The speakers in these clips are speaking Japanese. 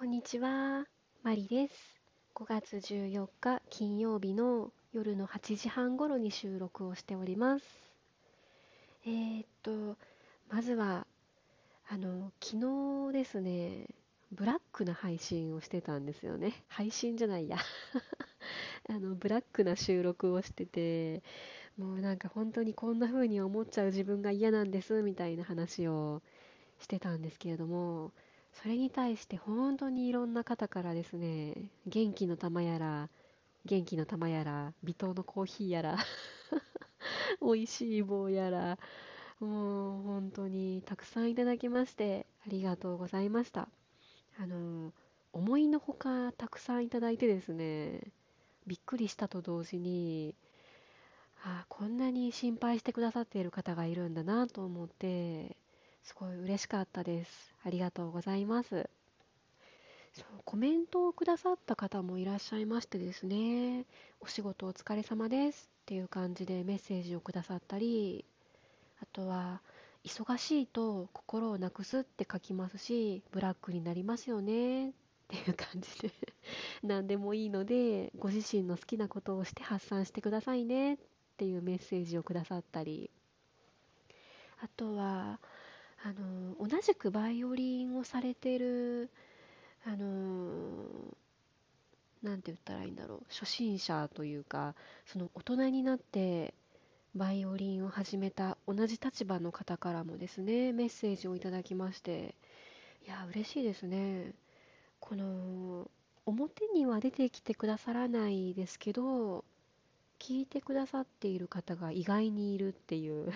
こんにちは、マリです。5月14日金曜日の夜の8時半頃に収録をしております。えー、っと、まずは、あの、昨日ですね、ブラックな配信をしてたんですよね。配信じゃないや。あの、ブラックな収録をしてて、もうなんか本当にこんな風に思っちゃう自分が嫌なんですみたいな話をしてたんですけれども、それに対して本当にいろんな方からですね、元気の玉やら、元気の玉やら、微糖のコーヒーやら、美味しい棒やら、もう本当にたくさんいただきましてありがとうございました。あの、思いのほかたくさんいただいてですね、びっくりしたと同時に、ああこんなに心配してくださっている方がいるんだなと思って、すごい嬉しかったです。ありがとうございます。そうコメントをくださった方もいらっしゃいましてですね、お仕事お疲れ様です。っていう感じでメッセージをくださったり、あとは、忙しいと心をなくすって書きますし、ブラックになりますよね。っていう感じで。何でもいいので、ご自身の好きなことをして発散してくださいね。っていうメッセージをくださったり、あとは、あの同じくバイオリンをされてるあのなんて言ったらいいんだろう初心者というかその大人になってバイオリンを始めた同じ立場の方からもですねメッセージをいただきましていや嬉しいですね。この表には出てきてくださらないですけど聞いてくださっている方が意外にいるっていう。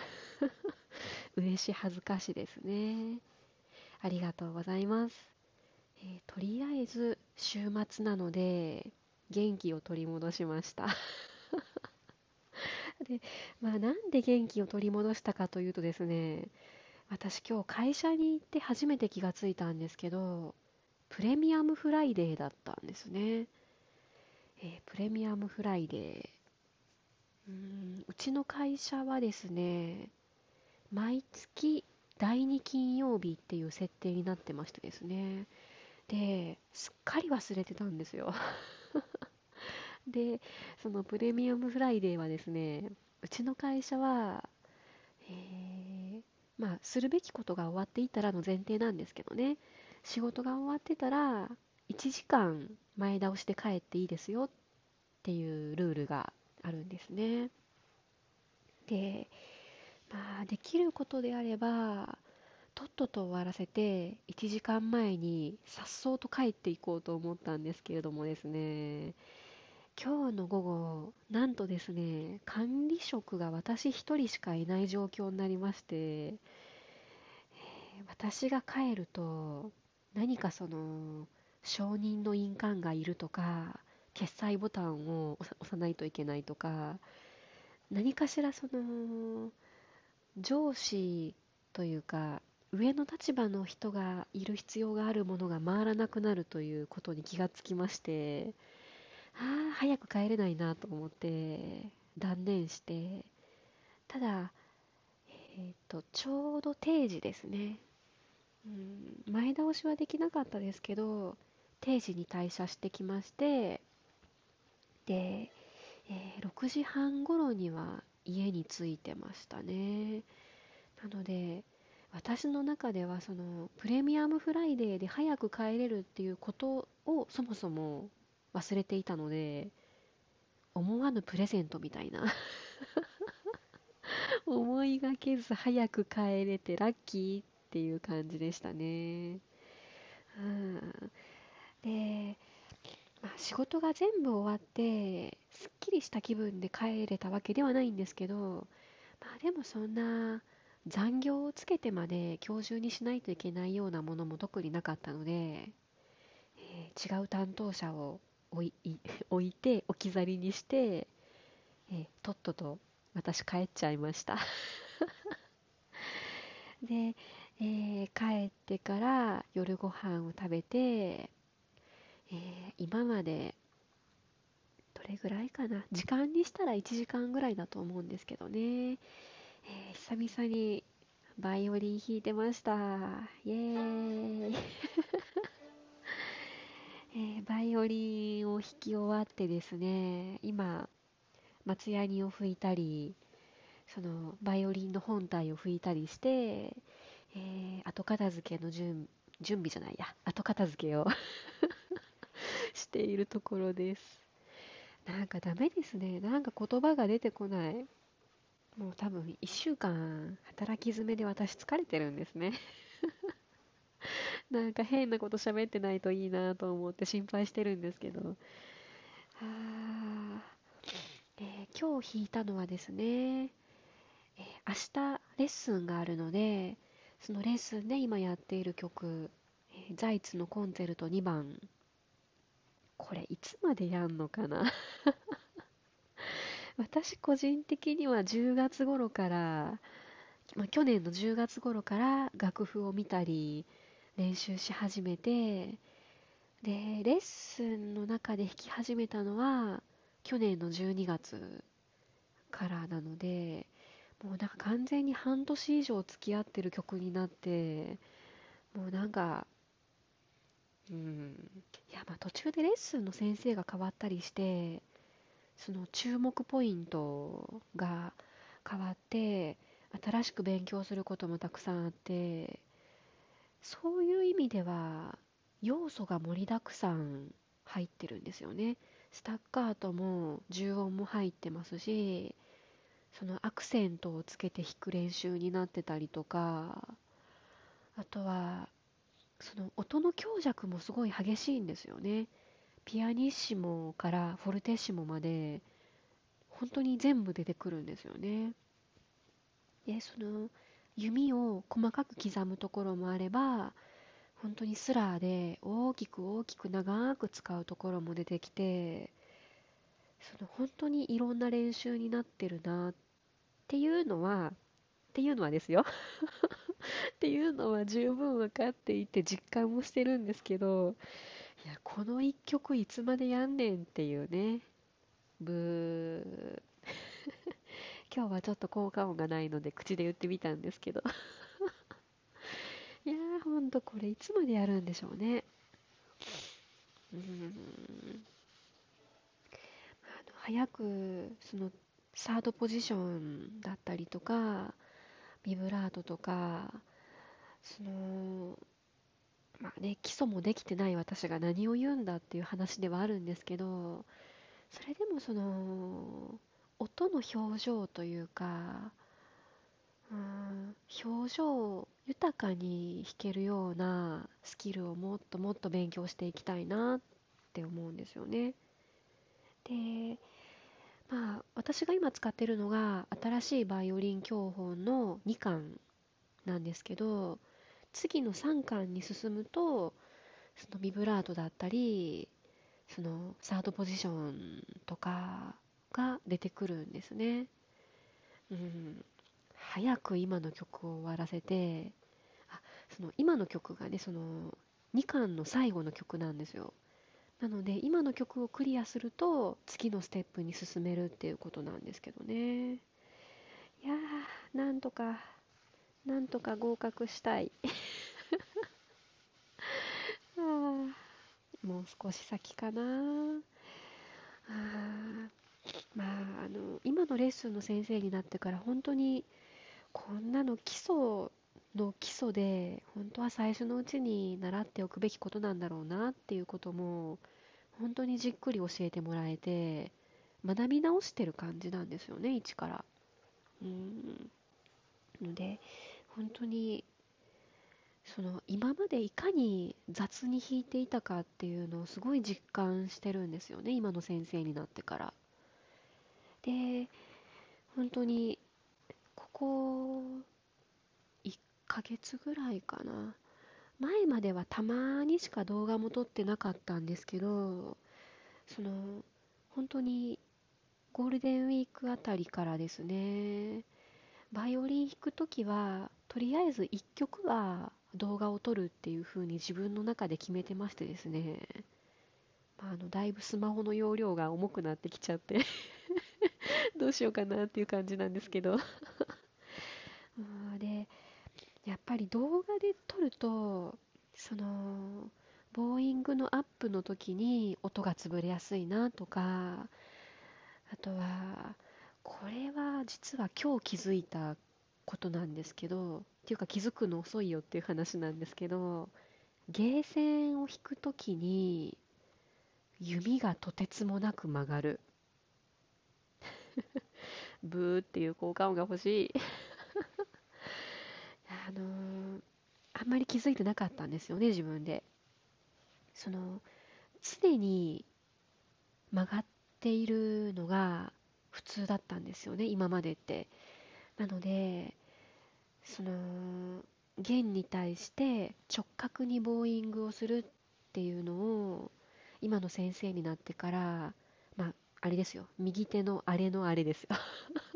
嬉し恥ずかしですね。ありがとうございます。えー、とりあえず週末なので元気を取り戻しました で、まあ、なんで元気を取り戻したかというとですね私今日会社に行って初めて気がついたんですけどプレミアムフライデーだったんですね、えー、プレミアムフライデーうんうちの会社はですね毎月第2金曜日っていう設定になってましてですね。ですっかり忘れてたんですよ。でそのプレミアムフライデーはですねうちの会社は、えー、まあするべきことが終わっていたらの前提なんですけどね。仕事が終わってたら1時間前倒しで帰っていいですよっていうルールがあるんですね。でまあ、できることであれば、とっとと終わらせて、1時間前にさっそうと帰っていこうと思ったんですけれどもですね、今日の午後、なんとですね、管理職が私一人しかいない状況になりまして、え私が帰ると、何かその、承認の印鑑がいるとか、決済ボタンを押さないといけないとか、何かしらその、上司というか上の立場の人がいる必要があるものが回らなくなるということに気がつきましてああ早く帰れないなと思って断念してただえっ、ー、とちょうど定時ですね、うん、前倒しはできなかったですけど定時に退社してきましてで、えー、6時半頃には家に着いてましたねなので私の中ではそのプレミアムフライデーで早く帰れるっていうことをそもそも忘れていたので思わぬプレゼントみたいな 思いがけず早く帰れてラッキーっていう感じでしたね。うん、でまあ、仕事が全部終わってすっきりした気分で帰れたわけではないんですけど、まあ、でもそんな残業をつけてまで今日中にしないといけないようなものも特になかったので、えー、違う担当者を置い 置いて置き去りにして、えー、とっとと私帰っちゃいました。で、えー、帰ってから夜ご飯を食べてえー、今までどれぐらいかな？時間にしたら1時間ぐらいだと思うんですけどね、えー、久々にバイオリン弾いてました。イエーイ オリンを弾き終わってですね今松ヤニを吹いたりそのバイオリンの本体を吹いたりして、えー、後片付けの準準備じゃないや。後片付けを。しているところです。なんかダメですね。なんか言葉が出てこない。もう多分1週間働き詰めで私疲れてるんですね。なんか変なこと喋ってないといいなと思って心配してるんですけど。あえー、今日弾いたのはですね、えー、明日レッスンがあるのでそのレッスンで今やっている曲、えー、ザイツのコンチェルト2番これいつまでやんのかな？私個人的には10月頃から、まあ、去年の10月頃から楽譜を見たり練習し始めてでレッスンの中で弾き始めたのは去年の12月からなのでもうなんか完全に半年以上付き合ってる曲になってもうなんかうんいやまあ途中でレッスンの先生が変わったりしてその注目ポイントが変わって新しく勉強することもたくさんあってそういう意味では要素が盛りだくさん入ってるんですよね。スタッカートも重音も入ってますしそのアクセントをつけて弾く練習になってたりとかあとはその音の強弱もすごい激しいんですよね。ピアニッシモからフォルテッシモまで本当に全部出てくるんですよね。でその弓を細かく刻むところもあれば本当にスラーで大きく大きく長く使うところも出てきてその本当にいろんな練習になってるなっていうのはっていうのはですよ。っていうのは十分分かっていて実感もしてるんですけどいやこの一曲いつまでやんねんっていうねブー 今日はちょっと効果音がないので口で言ってみたんですけど いやー、ほんとこれいつまでやるんでしょうね。うん。あの早く、その、サードポジションだったりとか、ビブラートとか、その、まあね、基礎もできてない私が何を言うんだっていう話ではあるんですけど、それでもその、音の表情というか、うん表情を豊かに弾けるようなスキルをもっともっと勉強していきたいなって思うんですよね。でまあ私が今使ってるのが新しいバイオリン教本の2巻なんですけど次の3巻に進むとそのビブラートだったりそのサードポジションとかが出てくるんですね。うん、早く今の曲を終わらせてあその今の曲がねその2巻の最後の曲なんですよなので今の曲をクリアすると次のステップに進めるっていうことなんですけどね。いやーなんとかなんとか合格したい。あもう少し先かな。あまああの今のレッスンの先生になってから本当にこんなの基礎の基礎で本当は最初のうちに習っておくべきことなんだろうなっていうことも本当にじっくり教えてもらえて学び直してる感じなんですよね一から。うん。ので本当にその今までいかに雑に弾いていたかっていうのをすごい実感してるんですよね今の先生になってから。で本当にこ1ヶ月ぐらいかな。前まではたまにしか動画も撮ってなかったんですけどその本当にゴールデンウィークあたりからですねバイオリン弾くときはとりあえず1曲は動画を撮るっていう風に自分の中で決めてましてですね、まあ、あのだいぶスマホの容量が重くなってきちゃって どうしようかなっていう感じなんですけど。やっぱり動画で撮るとそのボーイングのアップの時に音が潰れやすいなとかあとはこれは実は今日気づいたことなんですけどっていうか気づくの遅いよっていう話なんですけどゲーセンを弾く時に弓がとてつもなく曲がる。ブーっていう効果音が欲しいあのー、あんまり気づいてなかったんですよね自分で。その常に曲がっているのが普通だったんですよね今までって。なのでその弦に対して直角にボーイングをするっていうのを今の先生になってからまああれですよ右手のあれのあれですよ。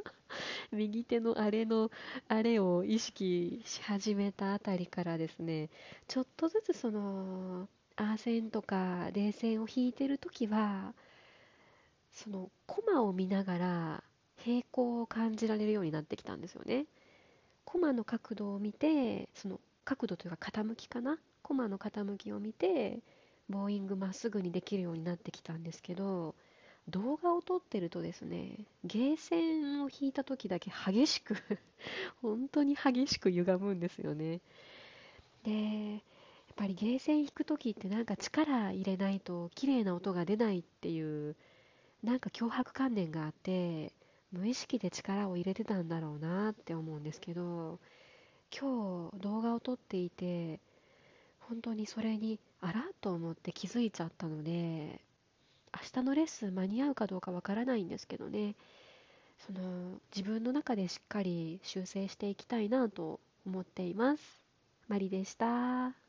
右手のあれのあれを意識し始めたあたりからですねちょっとずつそのアーセンとか冷戦を弾いてる時はそのコマを見ながら平行を感じられるようになってきたんですよね。コマの角度を見てその角度というか傾きかな？コマの傾きを見てボーイングまっすぐにできるようになってきたんですけど動画を撮ってるとですねゲーセンを弾いた時だけ激しく 本当に激しく歪むんですよね。でやっぱりゲーセン弾く時ってなんか力入れないと綺麗な音が出ないっていうなんか脅迫観念があって無意識で力を入れてたんだろうなって思うんですけど今日動画を撮っていて本当にそれにあらと思って気づいちゃったので明日のレッスン間に合うかどうかわからないんですけどねその自分の中でしっかり修正していきたいなと思っていますマリでした。